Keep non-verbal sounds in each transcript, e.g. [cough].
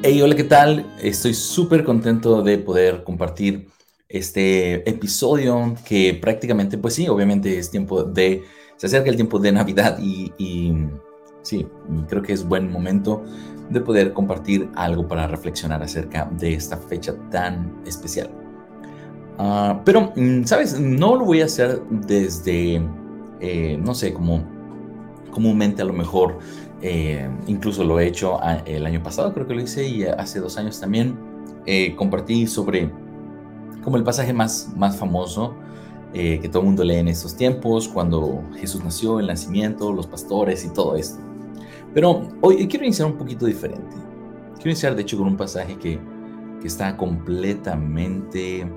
Hey, hola, ¿qué tal? Estoy súper contento de poder compartir este episodio que prácticamente, pues sí, obviamente es tiempo de, se acerca el tiempo de Navidad y, sí, creo que es buen momento de poder compartir algo para reflexionar acerca de esta fecha tan especial. Ah, pero, mm, ¿sabes? No lo voy a hacer desde, eh, no sé, como comúnmente a lo mejor eh, incluso lo he hecho ah, el año pasado, creo que lo hice, y hace dos años también eh, compartí sobre como el pasaje más, más famoso eh, que todo el mundo lee en estos tiempos, cuando Jesús nació, el nacimiento, los pastores y todo esto. Pero hoy quiero iniciar un poquito diferente. Quiero iniciar, de hecho, con un pasaje que, que está completamente...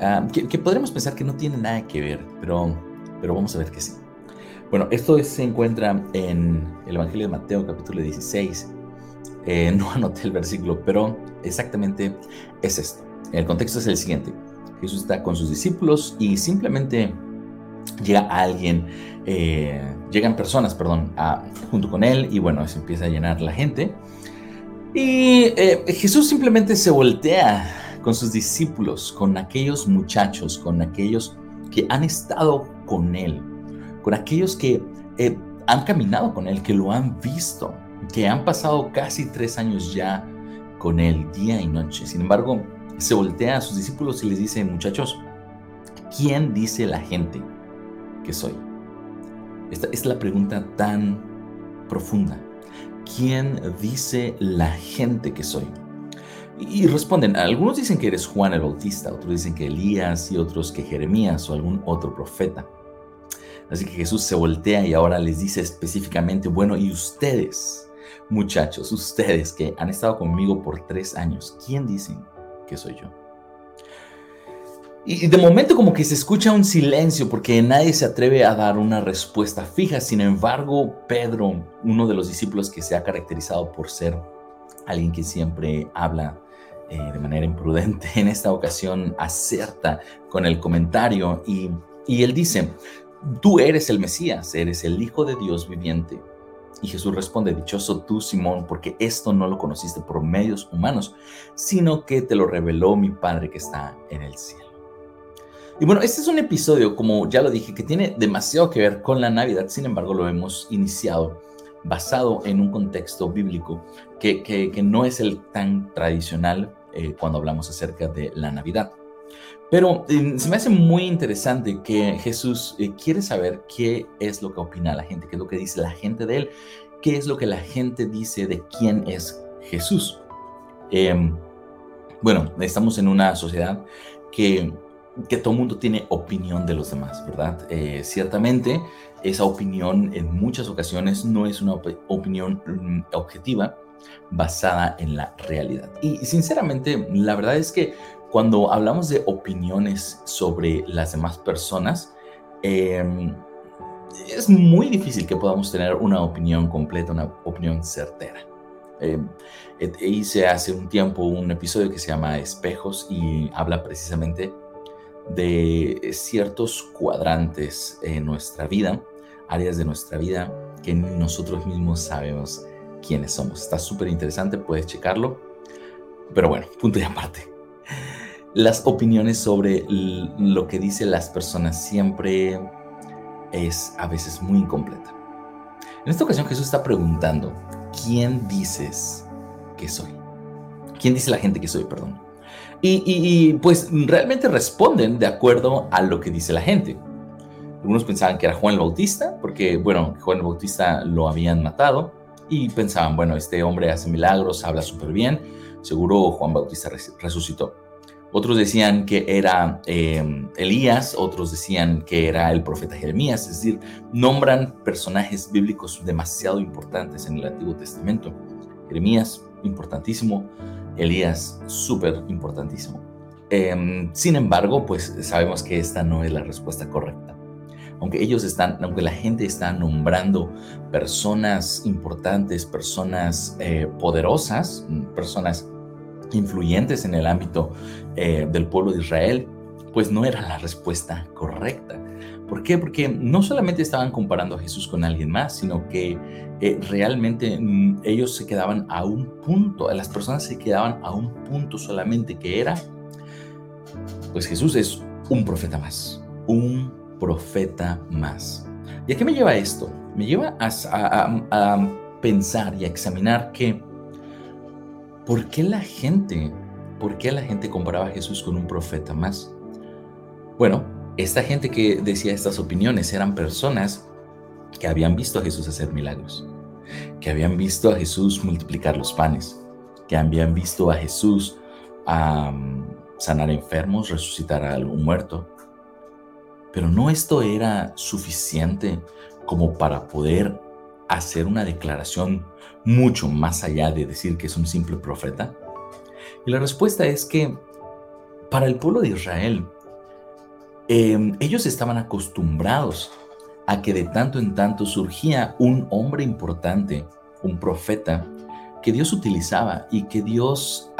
Ah, que, que podríamos pensar que no tiene nada que ver, pero, pero vamos a ver que sí. Bueno, esto se encuentra en el Evangelio de Mateo capítulo 16. Eh, no [laughs] anoté el versículo, pero exactamente es esto. El contexto es el siguiente. Jesús está con sus discípulos y simplemente llega alguien, eh, llegan personas, perdón, junto con él y bueno, se empieza a llenar la gente. Y eh, Jesús simplemente se voltea con sus discípulos, con aquellos muchachos, con aquellos que han estado con él, con aquellos que eh, han caminado con Él, que lo han visto, que han pasado casi tres años ya con Él, día y noche. Sin embargo, se voltea a sus discípulos y les dice, muchachos, ¿quién dice la gente que soy? Esta es la pregunta tan profunda. ¿Quién dice la gente que soy? Y responden, algunos dicen que eres Juan el Bautista, otros dicen que Elías y otros que Jeremías o algún otro profeta. Así que Jesús se voltea y ahora les dice específicamente, bueno, y ustedes, muchachos, ustedes que han estado conmigo por tres años, ¿quién dicen que soy yo? Y de momento como que se escucha un silencio porque nadie se atreve a dar una respuesta fija. Sin embargo, Pedro, uno de los discípulos que se ha caracterizado por ser alguien que siempre habla eh, de manera imprudente, [laughs] en esta ocasión acierta con el comentario y, y él dice, tú eres el Mesías, eres el Hijo de Dios viviente. Y Jesús responde, dichoso tú, Simón, porque esto no lo conociste por medios humanos, sino que te lo reveló mi Padre que está en el cielo. Y bueno, este es un episodio, como ya lo dije, que tiene demasiado que ver con la Navidad, sin embargo lo hemos iniciado basado en un contexto bíblico que, no es el tan tradicional eh, cuando hablamos acerca de la Navidad. Pero eh, se me hace muy interesante que Jesús eh, quiere saber qué es lo que opina la gente, qué es lo que dice la gente de él, qué es lo que la gente dice de quién es Jesús. Em, bueno, estamos en una sociedad que, que todo mundo tiene opinión de los demás, ¿verdad? Eh, ciertamente, esa opinión en muchas ocasiones no es una opinión mm, objetiva basada en la realidad. Y sinceramente, la verdad es que cuando hablamos de opiniones sobre las demás personas, em, es muy difícil que podamos tener una opinión completa, una opinión certera. Eh, hice hace un tiempo un episodio que se llama Espejos y habla precisamente de ciertos cuadrantes en nuestra vida, áreas de nuestra vida que nosotros mismos sabemos quiénes somos. Está súper interesante, puedes checarlo. Pero bueno, punto y aparte las opiniones sobre lo que dicen las personas siempre es a veces muy incompleta. En esta ocasión Jesús está preguntando, ¿quién dices que soy? ¿Quién dice la gente que soy, perdón? Y, pues realmente responden de acuerdo a lo que dice la gente. Algunos pensaban que era Juan el Bautista, porque, bueno, Juan el Bautista lo habían matado y pensaban, bueno, este hombre hace milagros, habla súper bien, seguro Juan Bautista resucitó. Otros decían que era em, Elías, otros decían que era el profeta Jeremías, es decir, nombran personajes bíblicos demasiado importantes en el Antiguo Testamento. Jeremías, importantísimo, Elías, súper importantísimo. Em, sin embargo, pues sabemos que esta no es la respuesta correcta. Aunque ellos están, aunque la gente está nombrando personas importantes, personas eh, poderosas, personas influyentes en el ámbito eh, del pueblo de Israel, pues no era la respuesta correcta. ¿Por qué? Porque no solamente estaban comparando a Jesús con alguien más, sino que eh, realmente mm, ellos se quedaban a un punto, las personas se quedaban a un punto solamente que era, pues Jesús es un profeta más, un profeta más. ¿Y a qué me lleva esto? Me lleva a, pensar y a examinar que, ¿por qué la gente, por qué la gente comparaba a Jesús con un profeta más? Bueno, esta gente que decía estas opiniones eran personas que habían visto a Jesús hacer milagros, que habían visto a Jesús multiplicar los panes, que habían visto a Jesús sanar enfermos, resucitar a algún muerto. Pero no esto era suficiente como para poder hacer una declaración mucho más allá de decir que es un simple profeta. Y la respuesta es que para el pueblo de Israel, Em, ellos estaban acostumbrados a que de tanto en tanto surgía un hombre importante, un profeta, que Dios utilizaba y que Dios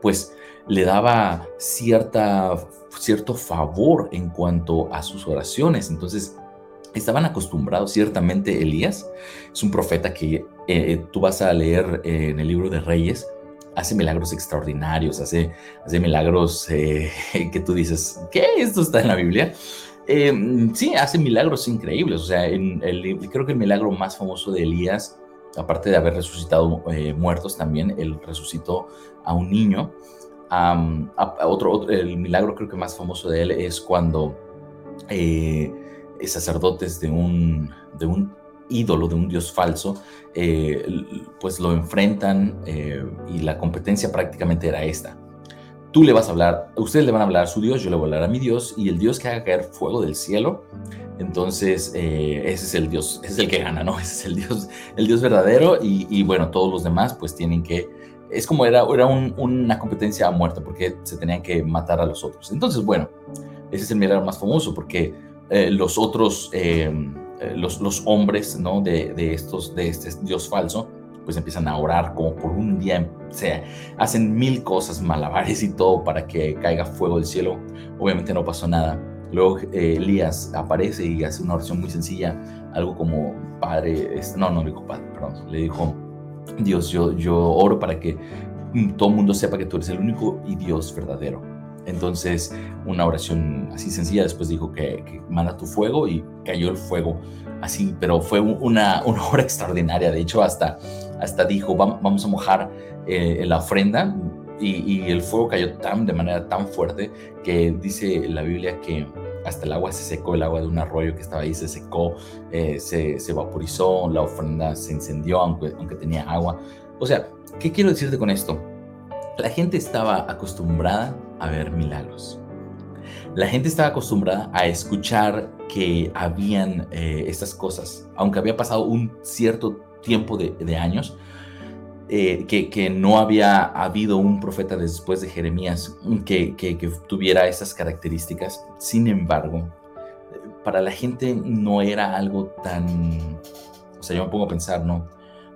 pues le daba cierta, cierto favor en cuanto a sus oraciones. Entonces, estaban acostumbrados, ciertamente Elías es un profeta que eh, eh, tú vas a leer eh, en el libro de Reyes, hace milagros extraordinarios, hace, hace milagros [laughs] que tú dices, ¿qué? ¿Esto está en la Biblia? Em, sí, hace milagros increíbles. O sea, en el, creo que el milagro más famoso de Elías, aparte de haber resucitado muertos también, él resucitó a un niño. otro, el milagro creo que más famoso de él es cuando sacerdotes de un, de un ídolo, de un dios falso, eh, pues lo enfrentan eh, y la competencia prácticamente era esta. Tú le vas a hablar, ustedes le van a hablar a su Dios, yo le voy a hablar a mi Dios, y el Dios que haga caer fuego del cielo, entonces eh, ese es el Dios, es el que gana, ¿no? [laughs] Ese es el Dios, el Dios verdadero, y, bueno, todos los demás pues tienen que, es como era, era una competencia a muerte, porque se tenían que matar a los otros. Entonces, bueno, ese es el milagro más famoso, porque los otros eh, los, los, hombres ¿no? de, de, estos, de este dios falso, pues empiezan a orar como por un día, o sea, hacen mil cosas, [laughs] malabares y todo para que caiga fuego del cielo. Obviamente no pasó nada. Luego eh, Elías aparece y hace una oración muy sencilla, algo como Padre, no, no le dijo Padre, perdón, le dijo, Dios, yo, yo oro para que todo el mundo sepa que tú eres el único y Dios verdadero. Entonces, una oración así sencilla, después dijo que, manda tu fuego y cayó el fuego así, pero fue una, [laughs] una obra extraordinaria. De hecho, hasta, hasta dijo, vamos a mojar eh, la ofrenda y, el fuego cayó tan, de manera tan fuerte que dice la Biblia que hasta el agua se secó, el agua de un arroyo que estaba ahí se secó, eh, se, se, vaporizó, la ofrenda se incendió aunque, aunque tenía agua. O sea, ¿qué quiero decirte con esto? La gente estaba acostumbrada a ver milagros. La gente estaba acostumbrada a escuchar que habían eh, estas cosas, aunque había pasado un cierto tiempo de, años, eh, que, no había habido un profeta después de Jeremías que, que, tuviera esas características. Sin embargo, para la gente no era algo tan... O sea, yo me pongo a pensar, ¿no?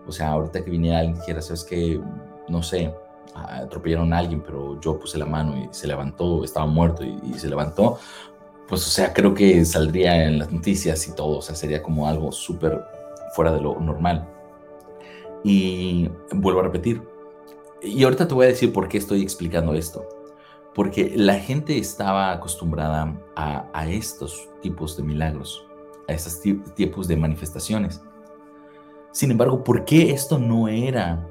O sea, ahorita que viniera alguien y dijera, ¿sabes qué? No sé, atropellaron a alguien, pero yo puse la mano y se levantó, estaba muerto y, se levantó, pues o sea, creo que saldría en las noticias y todo, o sea, sería como algo súper fuera de lo normal. Y vuelvo a repetir, y ahorita te voy a decir por qué estoy explicando esto. Porque la gente estaba acostumbrada a, a estos tipos de milagros, a estos tipos de manifestaciones. Sin embargo, ¿por qué esto no era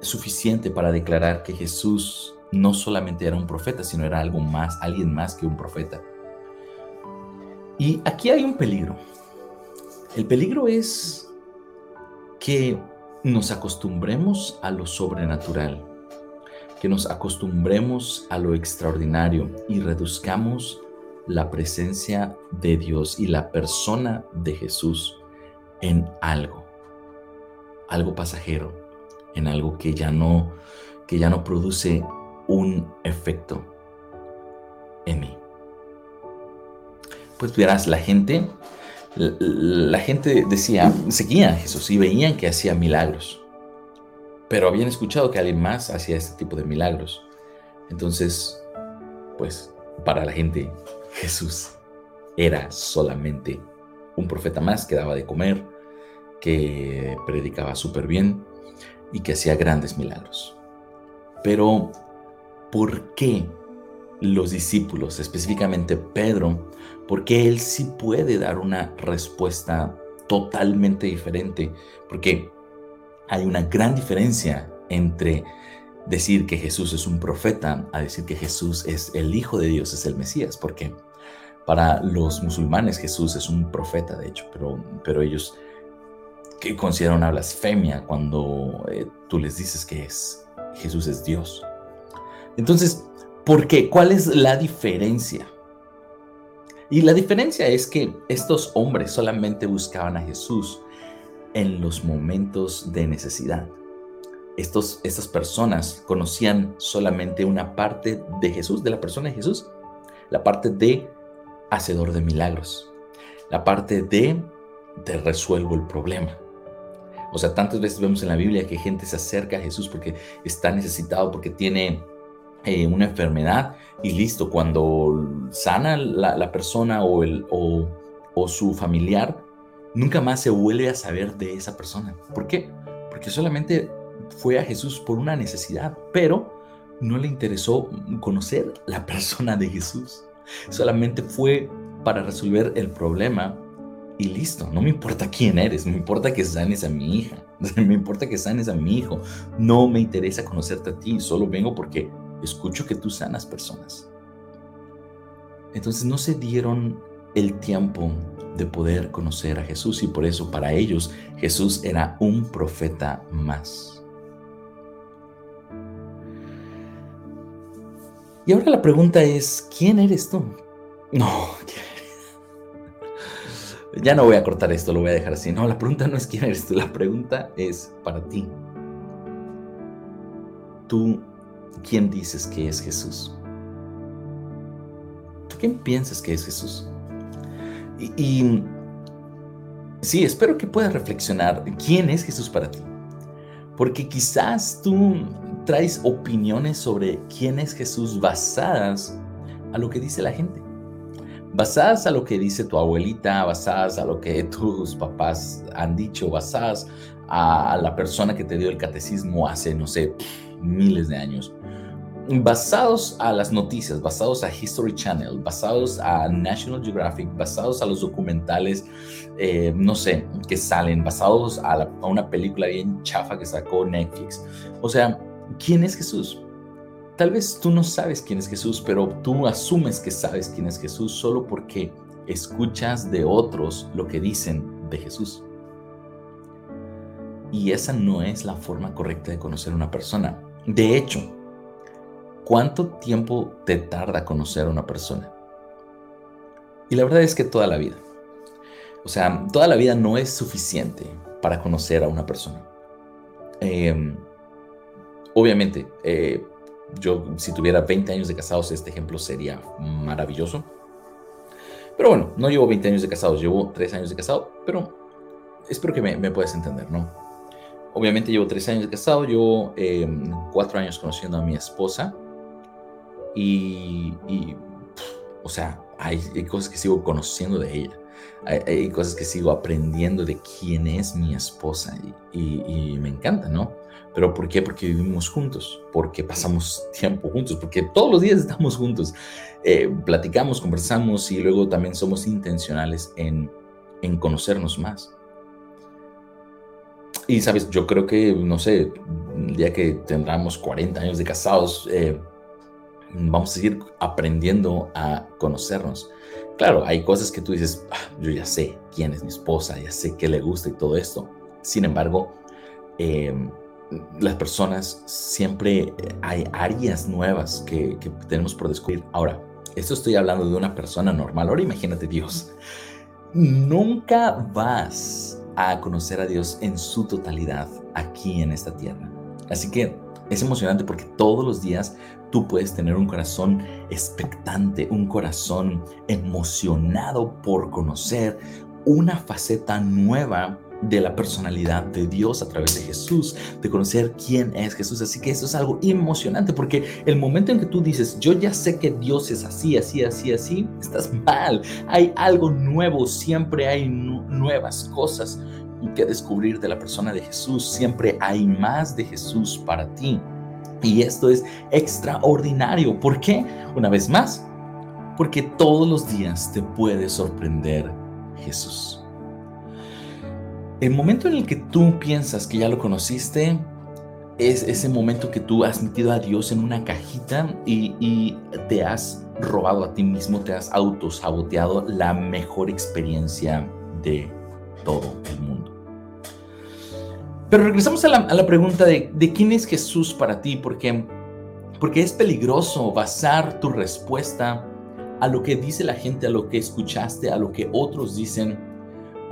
suficiente para declarar que Jesús no solamente era un profeta, sino era algo más, alguien más que un profeta. Y aquí hay un peligro. El peligro es que nos acostumbremos a lo sobrenatural, que nos acostumbremos a lo extraordinario y reduzcamos la presencia de Dios y la persona de Jesús en algo, algo pasajero, en algo que ya no, que ya no produce un efecto en mí. Pues verás, la gente, la, gente decía, seguía a Jesús y veían que hacía milagros, pero habían escuchado que alguien más hacía este tipo de milagros. Entonces, pues para la gente, Jesús era solamente un profeta más que daba de comer, que predicaba súper bien y que hacía grandes milagros. Pero, ¿por qué los discípulos, específicamente Pedro, por qué él sí puede dar una respuesta totalmente diferente? Porque hay una gran diferencia entre decir que Jesús es un profeta a decir que Jesús es el Hijo de Dios, es el Mesías, porque para los musulmanes Jesús es un profeta, de hecho, pero, pero ellos que consideran una blasfemia cuando eh, tú les dices que es, Jesús es Dios. Entonces, ¿por qué? ¿Cuál es la diferencia? Y la diferencia es que estos hombres solamente buscaban a Jesús en los momentos de necesidad. Estos, estas personas conocían solamente una parte de Jesús, de la persona de Jesús, la parte de hacedor de milagros, la parte de te resuelvo el problema. O sea, tantas veces vemos en la Biblia que gente se acerca a Jesús porque está necesitado, porque tiene eh, una enfermedad y listo, cuando sana la, persona o, el, o, o su familiar, nunca más se vuelve a saber de esa persona. ¿Por qué? Porque solamente fue a Jesús por una necesidad, pero no le interesó conocer la persona de Jesús. Solamente fue para resolver el problema y listo. No me importa quién eres, me importa que sanes a mi hija, [laughs] me importa que sanes a mi hijo. No me interesa conocerte a ti, solo vengo porque escucho que tú sanas personas. Entonces no se dieron el tiempo de poder conocer a Jesús y por eso para ellos Jesús era un profeta más. Y ahora la pregunta es, ¿quién eres tú? [laughs] No, ya no voy a cortar esto, lo voy a dejar así. No, la pregunta no es quién eres tú, la pregunta es para ti. ¿Tú quién dices que es Jesús? ¿Tú quién piensas que es Jesús? Y, sí, espero que puedas reflexionar quién es Jesús para ti. Porque quizás tú traes opiniones sobre quién es Jesús basadas a lo que dice la gente basadas a lo que dice tu abuelita, basadas a lo que [laughs] tus papás han dicho, basadas a la persona que te dio el catecismo hace, no sé, miles de años. Basados a las noticias, basados a History Channel, basados a National Geographic, basados a los documentales, eh, no sé, que salen, basados a, a una película bien chafa que sacó Netflix. O sea, ¿quién es Jesús? Tal vez tú no sabes quién es Jesús, pero tú asumes que sabes quién es Jesús solo porque escuchas de otros lo que dicen de Jesús. Y esa no es la forma correcta de conocer a una persona. De hecho, ¿cuánto tiempo te tarda conocer a una persona? Y la verdad es que toda la vida. O sea, toda la vida no es suficiente para conocer a una persona. Em, obviamente, eh, yo, si tuviera 20 años de casados, este ejemplo sería maravilloso. Pero bueno, no llevo 20 años de casados, llevo 3 años de casado, pero espero que me, me puedas entender, ¿no? Obviamente llevo 3 años de casado, llevo 4 em, años conociendo a mi esposa y, o sea, hay, cosas que sigo conociendo de ella, hay, cosas que sigo aprendiendo de quién es mi esposa y, y me encanta, ¿no? ¿Pero por qué? Porque vivimos juntos, porque pasamos tiempo juntos, porque todos los días estamos juntos, eh, platicamos, conversamos y luego también somos intencionales en, en conocernos más. Y sabes, yo creo que, no sé, el día que tendremos 40 años de casados, eh, vamos a seguir aprendiendo a conocernos. Claro, hay cosas que tú dices, ah, yo ya sé quién es mi esposa, ya sé qué le gusta y todo esto. Sin embargo, eh, las personas siempre hay áreas nuevas que, tenemos por descubrir. Ahora, esto estoy hablando de una persona normal. Ahora imagínate Dios. Nunca vas a conocer a Dios en su totalidad aquí en esta tierra. Así que es emocionante porque todos los días tú puedes tener un corazón expectante, un corazón emocionado por conocer una faceta nueva de la personalidad de Dios a través de Jesús, de conocer quién es Jesús. Así que eso es algo emocionante porque el momento en que tú dices, yo ya sé que Dios es así, así, así, así, estás mal. Hay algo nuevo, siempre hay nuevas cosas que descubrir de la persona de Jesús. Siempre hay más de Jesús para ti. Y esto es extraordinario. ¿Por qué? Una vez más, porque todos los días te puede sorprender Jesús. El momento en el que tú piensas que ya lo conociste es ese momento que tú has metido a Dios en una cajita y, te has robado a ti mismo, te has autosaboteado la mejor experiencia de todo el mundo. Pero regresamos a la, pregunta de, de, quién es Jesús para ti, porque, porque es peligroso basar tu respuesta a lo que dice la gente, a lo que escuchaste, a lo que otros dicen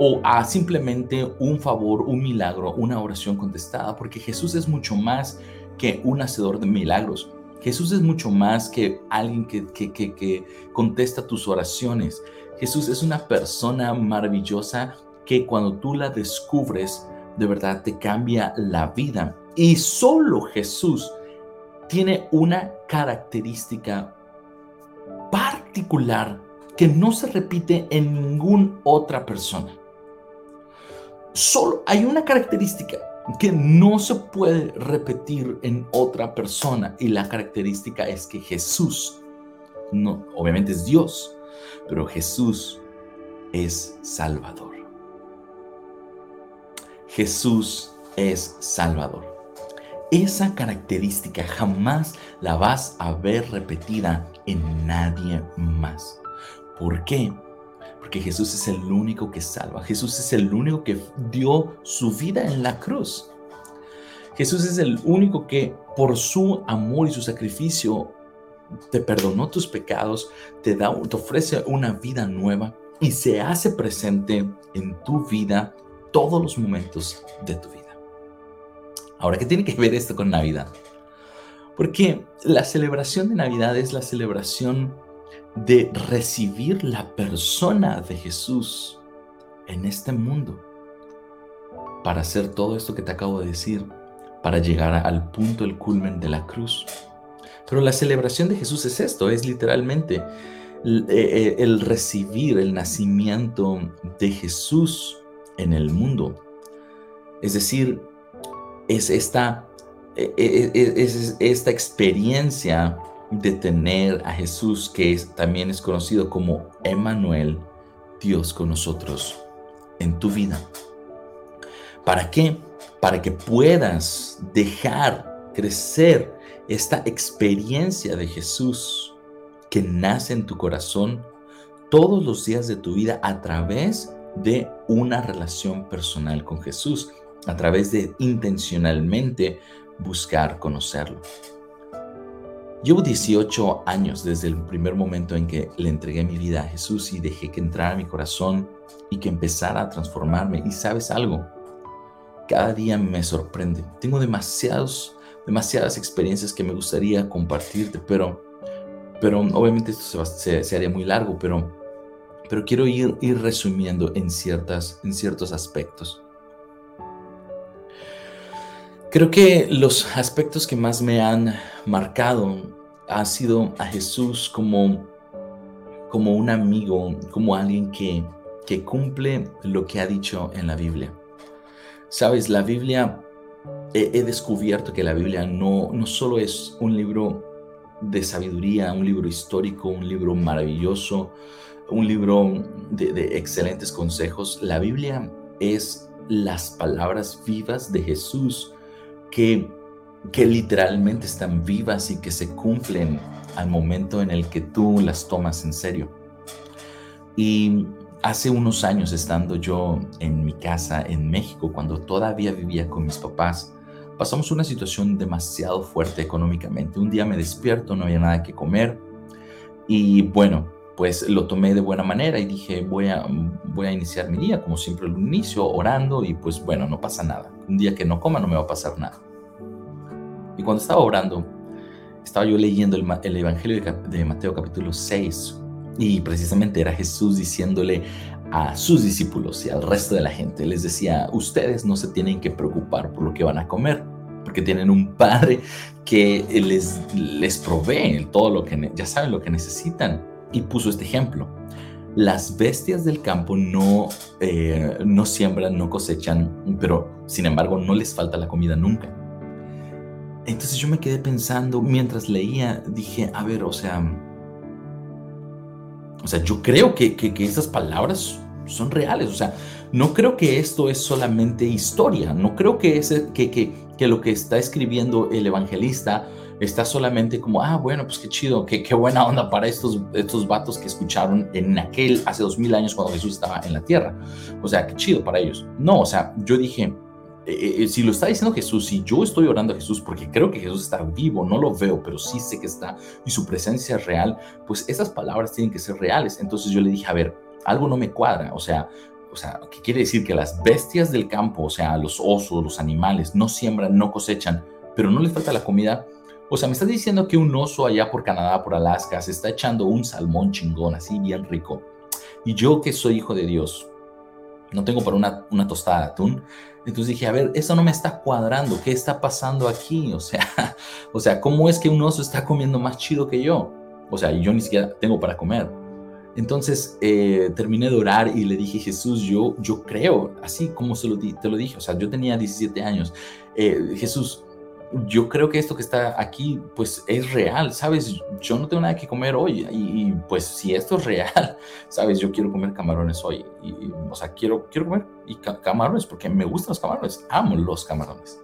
o a simplemente un favor, un milagro, una oración contestada, porque Jesús es mucho más que un hacedor de milagros. Jesús es mucho más que alguien que, que, que, contesta tus oraciones. Jesús es una persona maravillosa que cuando tú la descubres, de verdad te cambia la vida. Y solo Jesús tiene una característica particular que no se repite en ninguna otra persona solo hay una característica que no se puede repetir en otra persona y la característica es que Jesús, no, obviamente es Dios, pero Jesús es Salvador. Jesús es Salvador. Esa característica jamás la vas a ver repetida en nadie más. ¿Por qué? Porque Jesús es el único que salva. Jesús es el único que dio su vida en la cruz. Jesús es el único que por su amor y su sacrificio te perdonó tus pecados, te, da, te ofrece una vida nueva y se hace presente en tu vida todos los momentos de tu vida. Ahora, ¿qué tiene que ver esto con Navidad? Porque la celebración de Navidad es la celebración de recibir la persona de Jesús en este mundo para hacer todo esto que te acabo de decir, para llegar al punto, el culmen de la cruz. Pero la celebración de Jesús es esto, es literalmente el, eh, eh, recibir el nacimiento de Jesús en el mundo. Es decir, es esta, e, e, e, es esta experiencia de tener a Jesús, que también es conocido como Emmanuel, Dios con nosotros, en tu vida. ¿Para qué? Para que puedas dejar crecer esta experiencia de Jesús que nace en tu corazón todos los días de tu vida a través de una relación personal con Jesús, a través de intencionalmente buscar conocerlo. Llevo 18 años desde el primer momento en que le entregué mi vida a Jesús y dejé que entrara mi corazón y que empezara a transformarme. Y sabes algo, cada día me sorprende. Tengo demasiados, demasiadas experiencias que me gustaría compartirte, pero, pero obviamente esto se, se, haría muy largo, pero, pero quiero ir, ir resumiendo en, ciertas, en ciertos aspectos. Creo que los aspectos que más me han marcado ha sido a Jesús como, como un amigo, como alguien que, que cumple lo que ha dicho en la Biblia. Sabes, la Biblia, he, descubierto que la Biblia no, no solo es un libro de sabiduría, un libro histórico, un libro maravilloso, un libro de, de excelentes consejos. La Biblia es las palabras vivas de Jesús que, que literalmente están vivas y que se cumplen al momento en el que tú las tomas en serio. Y hace unos años estando yo en mi casa en México, cuando todavía vivía con mis papás, pasamos una situación demasiado fuerte económicamente. Un día me despierto, no había nada que comer y bueno, pues lo tomé de buena manera y dije, voy a, voy a iniciar mi día como siempre lo inicio, orando y pues bueno, no pasa nada. Un día que no coma no me va a pasar nada. Y cuando estaba orando, estaba yo leyendo el, Evangelio de, Mateo capítulo 6 y precisamente era Jesús diciéndole a sus discípulos y al resto de la gente. Les decía, ustedes no se tienen que preocupar por lo que van a comer, porque tienen un padre que les, les provee todo lo que, ya saben lo que necesitan. Y puso este ejemplo. Las bestias del campo no, eh, no siembran, no cosechan, pero sin embargo no les falta la comida nunca. Entonces yo me quedé pensando mientras leía, dije, a ver, o sea, o sea, yo creo que, que, esas palabras son reales. O sea, no creo que esto es solamente historia. No creo que, ese, que, que, que lo que está escribiendo el evangelista está solamente como, ah, bueno, pues qué chido, qué, qué buena onda para estos, estos vatos que escucharon en aquel, hace dos mil años cuando Jesús estaba en la tierra. O sea, qué chido para ellos. No, o sea, yo dije, eh, eh, si lo está diciendo Jesús, si yo estoy orando a Jesús porque creo que Jesús está vivo, no lo veo, pero sí sé que está y su presencia es real, pues esas palabras tienen que ser reales. Entonces yo le dije, a ver, algo no me cuadra, o sea, o sea, ¿qué quiere decir? Que las bestias del campo, o sea, los osos, los animales, no siembran, no cosechan, pero no les falta la comida. O sea, me estás diciendo que un oso allá por Canadá, por Alaska, se está echando un salmón chingón, así bien rico. Y yo que soy hijo de Dios, no tengo para una, una tostada de atún. Entonces dije, a ver, eso no me está cuadrando, ¿qué está pasando aquí? [laughs] O sea, o sea, ¿cómo es que un oso está comiendo más chido que yo? O sea, yo ni siquiera tengo para comer. Entonces eh, terminé de orar y le dije, Jesús, yo, yo creo, así como se lo te lo dije, o sea, yo tenía 17 años, eh, Jesús, yo creo que esto que está aquí, pues es real, ¿sabes? Yo no tengo nada que comer hoy y, pues si esto es real, [laughs] ¿sabes? Yo quiero comer camarones hoy, y, o sea, quiero, quiero comer y camarones porque me gustan los camarones, amo los camarones.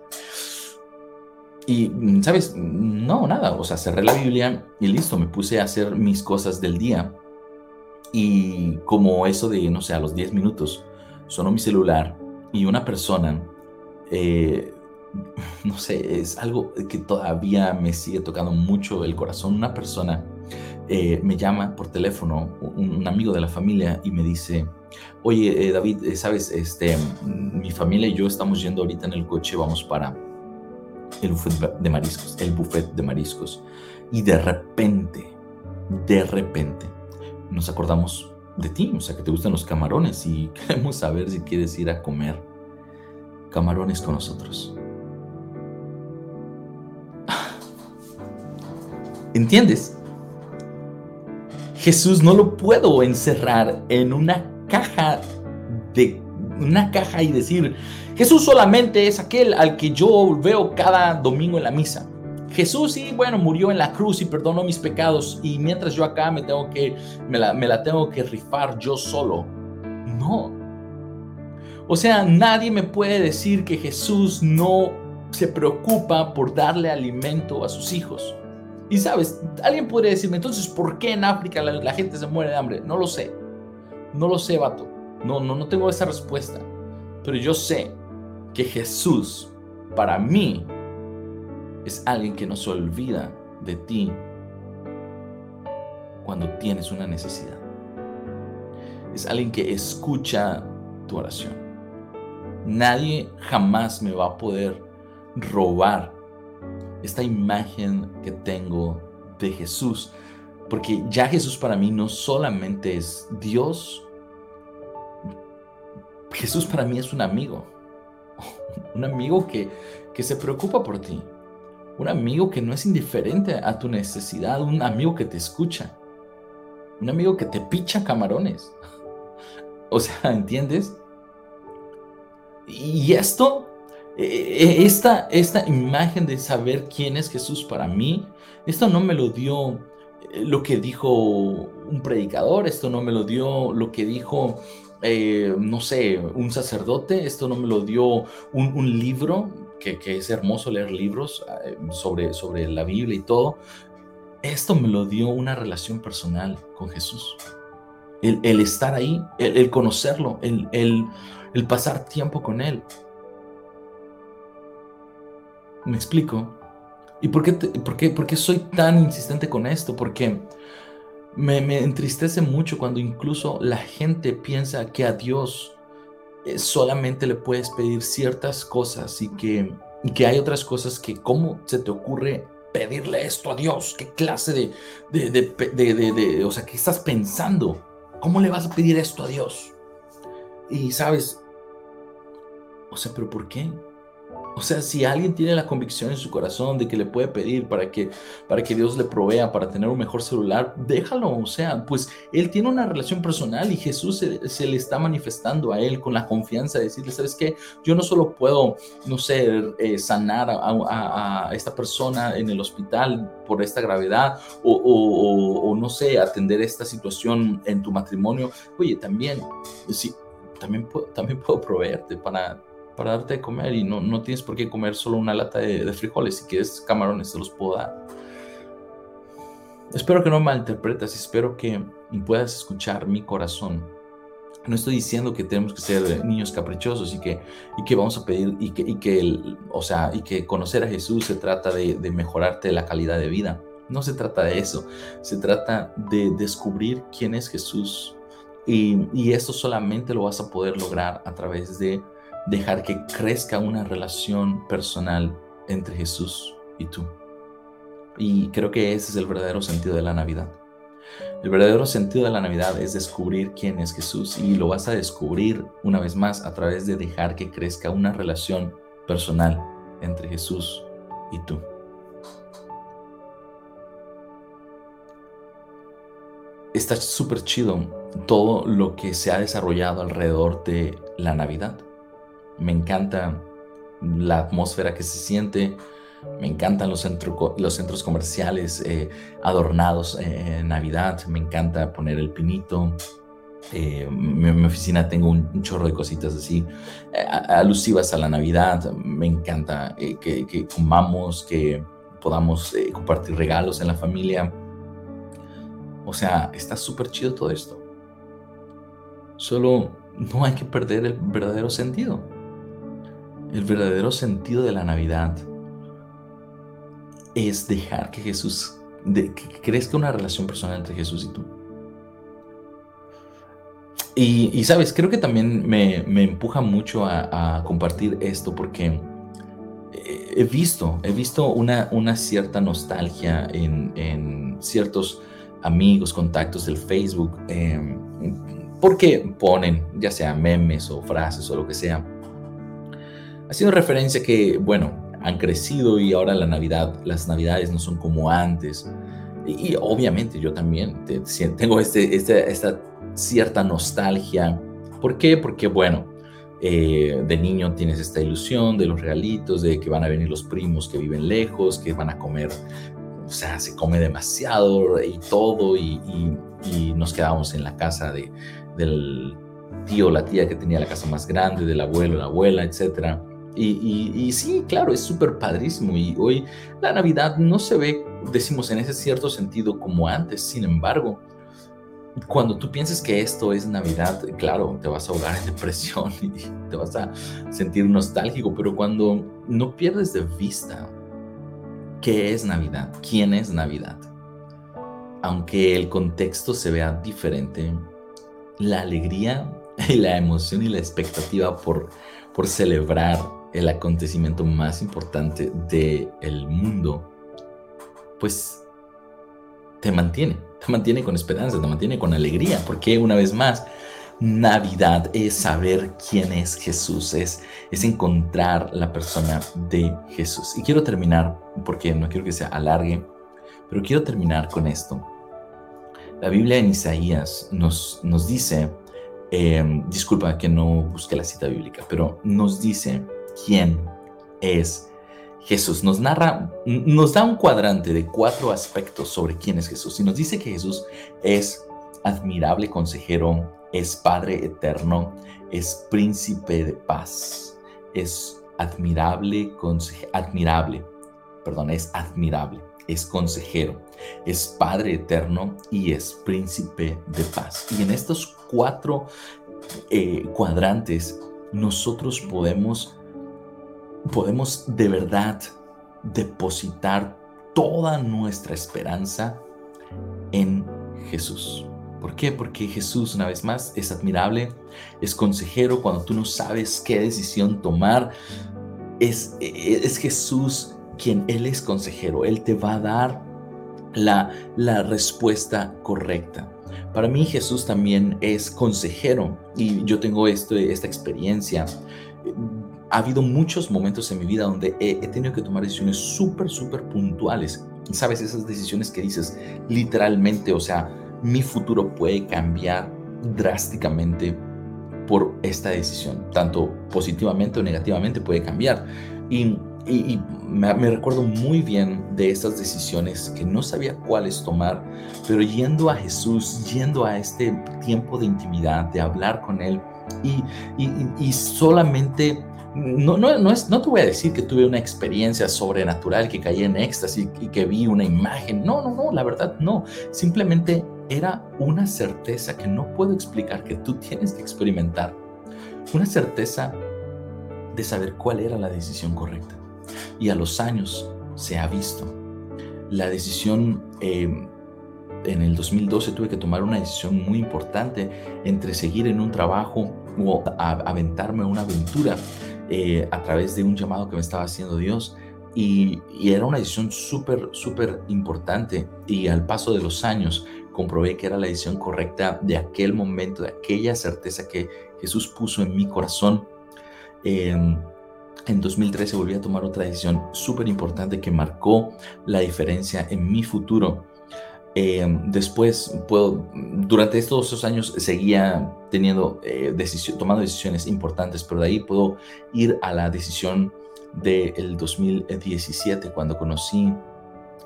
Y, ¿sabes? No, nada, o sea, cerré la Biblia y listo, me puse a hacer mis cosas del día y como eso de, no sé, a los 10 minutos, sonó mi celular y una persona... Eh, no sé, es algo que todavía me sigue tocando mucho el corazón. Una persona eh, me llama por teléfono, un, amigo de la familia, y me dice, oye, eh, David, eh, sabes, este, mi familia y yo estamos yendo ahorita en el coche, vamos para el buffet de mariscos, el buffet de mariscos. Y de repente, de repente, nos acordamos de ti, o sea, que te gustan los camarones y [laughs] queremos saber si quieres ir a comer camarones con nosotros. ¿Entiendes? Jesús no lo puedo encerrar en una caja de una caja y decir, Jesús solamente es aquel al que yo veo cada domingo en la misa. Jesús sí, bueno, murió en la cruz y perdonó mis pecados y mientras yo acá me tengo que me la, me la tengo que rifar yo solo. No. O sea, nadie me puede decir que Jesús no se preocupa por darle alimento a sus hijos. Y sabes, alguien podría decirme, entonces, ¿por qué en África la, gente se muere de hambre? No lo sé. No lo sé, vato. No, no, no tengo esa respuesta. Pero yo sé que Jesús, para mí, es alguien que no se olvida de ti cuando tienes una necesidad. Es alguien que escucha tu oración. Nadie jamás me va a poder robar esta imagen que tengo de Jesús. Porque ya Jesús para mí no solamente es Dios, Jesús para mí es un amigo, [laughs] un amigo que, que se preocupa por ti, un amigo que no es indiferente a tu necesidad, un amigo que te escucha, un amigo que te picha camarones. [laughs] O sea, ¿entiendes? Y esto esta, esta imagen de saber quién es Jesús para mí, esto no me lo dio eh, lo que dijo un predicador, esto no me lo dio lo que dijo, eh, no sé, un sacerdote, esto no me lo dio un, libro, que, es hermoso leer libros sobre, sobre la Biblia y todo. Esto me lo dio una relación personal con Jesús. El, estar ahí, el, conocerlo, el, el pasar tiempo con Él. ¿Me explico? ¿Y por qué, soy tan insistente con esto? Porque me, entristece mucho cuando incluso la gente piensa que a Dios eh, solamente le puedes pedir ciertas cosas y que, que hay otras cosas que, ¿cómo se te ocurre pedirle esto a Dios? ¿Qué clase de, de, de, de, o sea, qué estás pensando? ¿Cómo le vas a pedir esto a Dios? y sabes, o sea, pero ¿por qué? O sea, si alguien tiene la convicción en su corazón de que le puede pedir para que, para que Dios le provea, para tener un mejor celular, déjalo. O sea, pues él tiene una relación personal y Jesús se, le está manifestando a él con la confianza de decirle, ¿sabes qué? Yo no solo puedo, no sé, eh, sanar a, esta persona en el hospital por esta gravedad o, no sé, atender esta situación en tu matrimonio. Oye, también, sí, también también puedo proveerte para para darte de comer y no, no tienes por qué comer solo una lata de, frijoles. Si quieres camarones, te los puedo dar. Espero que no malinterpretes, espero que puedas escuchar mi corazón. No estoy diciendo que tenemos que ser niños caprichosos y que, y que vamos a pedir y que, y que, o sea, y que conocer a Jesús se trata de, de mejorarte la calidad de vida. No se trata de eso, se trata de descubrir quién es Jesús. Y, y esto solamente lo vas a poder lograr a través de dejar que crezca una relación personal entre Jesús y tú. Y creo que ese es el verdadero sentido de la Navidad. El verdadero sentido de la Navidad es descubrir quién es Jesús y lo vas a descubrir una vez más a través de dejar que crezca una relación personal entre Jesús y tú. Está súper chido todo lo que se ha desarrollado alrededor de la Navidad. Me encanta la atmósfera que se siente. Me encantan los, centros comerciales eh, adornados en Navidad. Me encanta poner el pinito. Eh, en mi, oficina tengo un, chorro de cositas así eh, alusivas a la Navidad. Me encanta que, que, comamos, que podamos compartir regalos en la familia. O sea, está súper chido todo esto. Solo no hay que perder el verdadero sentido. El verdadero sentido de la Navidad es dejar que Jesús, crezca una relación personal entre Jesús y tú. Y, sabes, creo que también me, empuja mucho a, compartir esto porque he visto, he visto una, cierta nostalgia en, ciertos amigos, contactos del Facebook, em, porque ponen ya sea memes o frases o lo que sea Haciendo referencia que, bueno, han crecido y ahora la Navidad, las Navidades no son como antes. Y, obviamente yo también tengo este, este, esta cierta nostalgia. ¿Por qué? Porque, bueno, eh, de niño tienes esta ilusión de los regalitos, de que van a venir los primos que viven lejos, que van a comer, o sea, se come demasiado y todo, y, y nos quedamos en la casa de, del tío, la tía que tenía la casa más grande, del abuelo, la abuela, etcétera y, sí, claro, es súper padrísimo. Y hoy la Navidad no se ve, decimos, en ese cierto sentido como antes. Sin embargo, cuando tú pienses que esto es Navidad, claro, te vas a ahogar en depresión [laughs] y te vas a sentir nostálgico, pero cuando no pierdes de vista qué es Navidad, quién es Navidad, aunque el contexto se vea diferente, la alegría [laughs] y la emoción y la expectativa por, por celebrar el acontecimiento más importante del el mundo, pues te mantiene, te mantiene con esperanza, te mantiene con alegría, porque una vez más, Navidad es saber quién es Jesús, es, es encontrar la persona de Jesús. Y quiero terminar, porque no quiero que se alargue, pero quiero terminar con esto. La Biblia en Isaías nos, nos dice, eh, disculpa que no busqué la cita bíblica, pero nos dice quién es Jesús. Nos narra, nos da un cuadrante de cuatro aspectos sobre quién es Jesús. Y nos dice que Jesús es admirable consejero, es Padre eterno, es príncipe de paz, es admirable, admirable, perdón, es admirable, es consejero, es Padre eterno y es príncipe de paz. Y en estos cuatro eh, cuadrantes nosotros podemos podemos de verdad depositar toda nuestra esperanza en Jesús. ¿Por qué? Porque Jesús, una vez más, es admirable, es consejero cuando tú no sabes qué decisión tomar. Es, es Jesús quien Él es consejero. Él te va a dar la, la respuesta correcta. Para mí Jesús también es consejero y yo tengo este, esta experiencia. Ha habido muchos momentos en mi vida donde he, he tenido que tomar decisiones súper, súper puntuales. Sabes, esas decisiones que dices literalmente, o sea, mi futuro puede cambiar drásticamente por esta decisión, tanto positivamente o negativamente puede cambiar. Y, me, recuerdo muy bien de estas decisiones que no sabía cuáles tomar, pero yendo a Jesús, yendo a este tiempo de intimidad, de hablar con Él y, y solamente no, no, no, es, no te voy a decir que tuve una experiencia sobrenatural, que caí en éxtasis y que vi una imagen. No, no, no, la verdad no. Simplemente era una certeza que no puedo explicar, que tú tienes que experimentar. Una certeza de saber cuál era la decisión correcta. Y a los años se ha visto. La decisión... Em, en el 2012 tuve que tomar una decisión muy importante entre seguir en un trabajo o aventarme una aventura eh, a través de un llamado que me estaba haciendo Dios. Y, era una decisión súper, súper importante. Y al paso de los años comprobé que era la decisión correcta de aquel momento, de aquella certeza que Jesús puso en mi corazón. en 2013 volví a tomar otra decisión súper importante que marcó la diferencia en mi futuro. Em, después, puedo, durante estos dos años seguía teniendo, eh, tomando decisiones importantes, pero de ahí puedo ir a la decisión del 2017, cuando conocí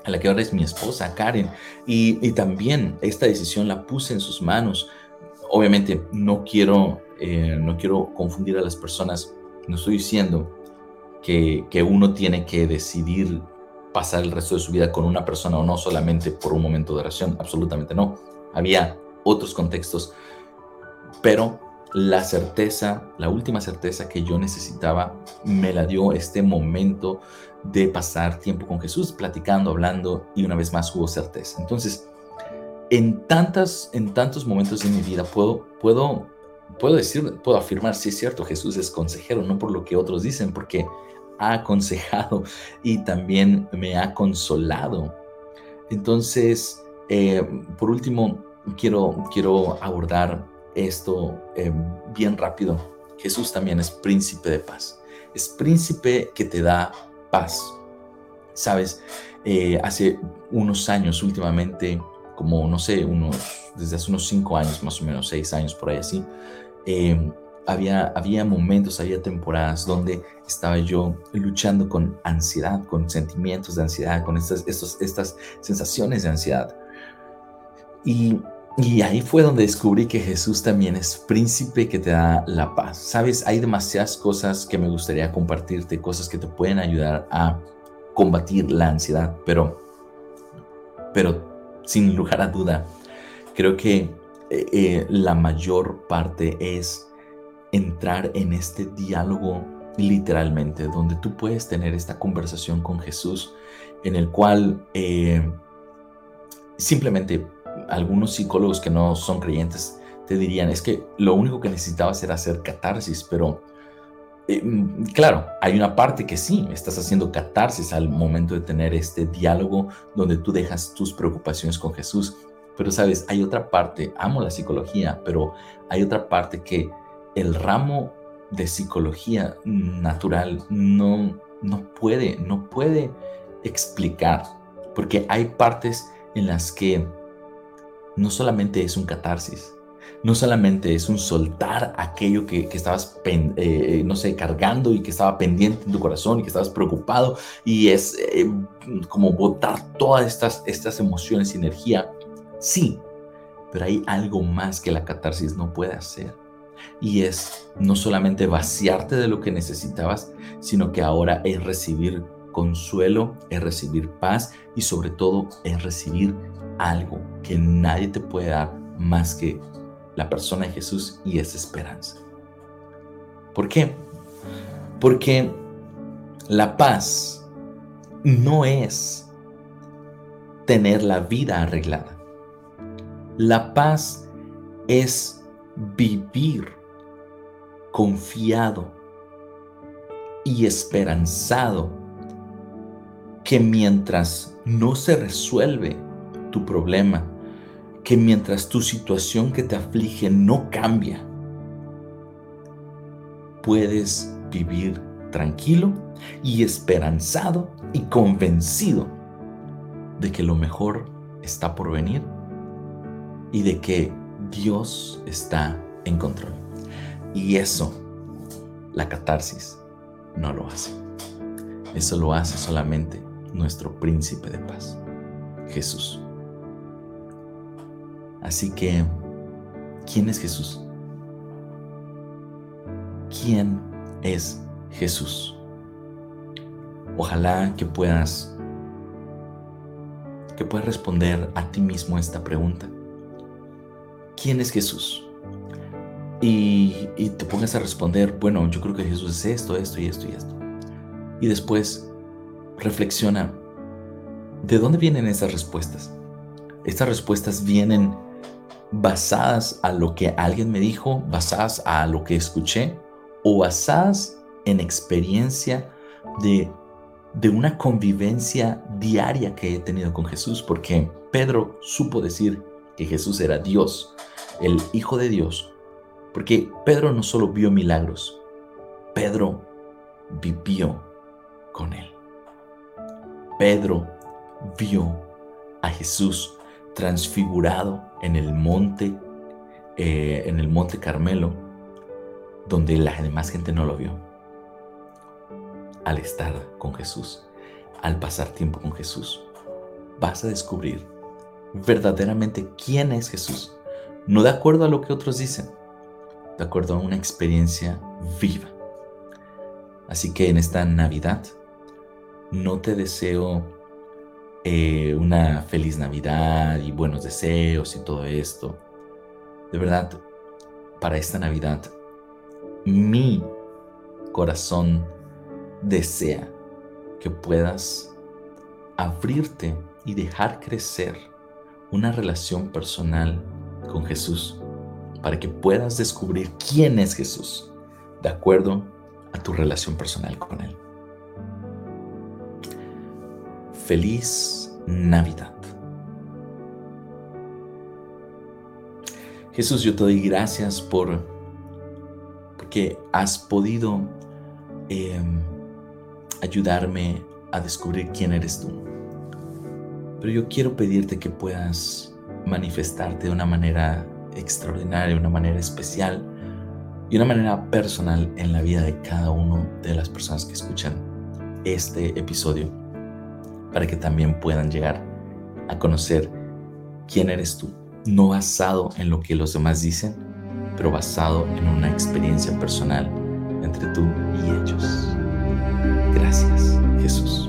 a la que ahora es mi esposa, Karen, y, también esta decisión la puse en sus manos. Obviamente no quiero, eh, no quiero confundir a las personas, no estoy diciendo que, que uno tiene que decidir pasar el resto de su vida con una persona o no solamente por un momento de oración, absolutamente no. Había otros contextos, pero la certeza, la última certeza que yo necesitaba, me la dio este momento de pasar tiempo con Jesús, platicando, hablando y una vez más hubo certeza. Entonces, en tantas, en tantos momentos de mi vida puedo, puedo, puedo decir, puedo afirmar, si es cierto, Jesús es consejero, no por lo que otros dicen, porque ha aconsejado y también me ha consolado. Entonces, eh, por último, quiero, quiero abordar esto eh, bien rápido. Jesús también es príncipe de paz. Es príncipe que te da paz. Sabes, eh, hace unos años últimamente, como no sé, unos, desde hace unos cinco años, más o menos seis años por ahí así, había, había momentos, había temporadas donde estaba yo luchando con ansiedad, con sentimientos de ansiedad, con estas, estos, estas sensaciones de ansiedad. Y, y ahí fue donde descubrí que Jesús también es príncipe que te da la paz. Sabes, hay demasiadas cosas que me gustaría compartirte, cosas que te pueden ayudar a combatir la ansiedad, pero, pero sin lugar a duda, creo que eh, eh, la mayor parte es entrar en este diálogo literalmente, donde tú puedes tener esta conversación con Jesús, en el cual eh, simplemente algunos psicólogos que no son creyentes te dirían, es que lo único que necesitabas era hacer catarsis, pero eh, claro, hay una parte que sí, estás haciendo catarsis al momento de tener este diálogo donde tú dejas tus preocupaciones con Jesús. Pero sabes, hay otra parte, amo la psicología, pero hay otra parte que el ramo de psicología natural no, no puede, no puede explicar, porque hay partes en las que no solamente es un catarsis, no solamente es un soltar aquello que, estabas, eh, no sé, cargando y que estaba pendiente en tu corazón y que estabas preocupado y es eh, como botar todas estas, estas emociones y energía. Sí, pero hay algo más que la catarsis no puede hacer y es no solamente vaciarte de lo que necesitabas, sino que ahora es recibir consuelo, es recibir paz y sobre todo es recibir algo que nadie te puede dar más que la persona de Jesús y es esperanza. ¿Por qué? Porque la paz no es tener la vida arreglada. La paz es vivir confiado y esperanzado que mientras no se resuelve tu problema, que mientras tu situación que te aflige no cambia, puedes vivir tranquilo y esperanzado y convencido de que lo mejor está por venir y de que Dios está en control. Y eso, la catarsis, no lo hace. Eso lo hace solamente nuestro príncipe de paz, Jesús. Así que, ¿quién es Jesús? ¿Quién es Jesús? Ojalá que puedas que puedas responder a ti mismo esta pregunta. ¿Quién es Jesús? Y, y, te pongas a responder, bueno, yo creo que Jesús es esto, esto y esto y esto. Y después reflexiona, ¿de dónde vienen esas respuestas? Estas respuestas vienen basadas a lo que alguien me dijo, basadas a lo que escuché o basadas en experiencia de, de una convivencia diaria que he tenido con Jesús, porque Pedro supo decir que Jesús era Dios, el Hijo de Dios, porque Pedro no solo vio milagros, Pedro vivió con él. Pedro vio a Jesús transfigurado en el monte, eh, en el monte Carmelo, donde la demás gente no lo vio. Al estar con Jesús, al pasar tiempo con Jesús, vas a descubrir verdaderamente quién es Jesús. No de acuerdo a lo que otros dicen, de acuerdo a una experiencia viva. Así que en esta Navidad no te deseo eh, una feliz Navidad y buenos deseos y todo esto. De verdad, para esta Navidad, mi corazón desea que puedas abrirte y dejar crecer una relación personal con Jesús para que puedas descubrir quién es Jesús de acuerdo a tu relación personal con Él. Feliz Navidad. Jesús, yo te doy gracias por porque has podido em, ayudarme a descubrir quién eres tú. Pero yo quiero pedirte que puedas manifestarte de una manera extraordinaria, una manera especial y una manera personal en la vida de cada uno de las personas que escuchan este episodio para que también puedan llegar a conocer quién eres tú, no basado en lo que los demás dicen, pero basado en una experiencia personal entre tú y ellos. Gracias, Jesús.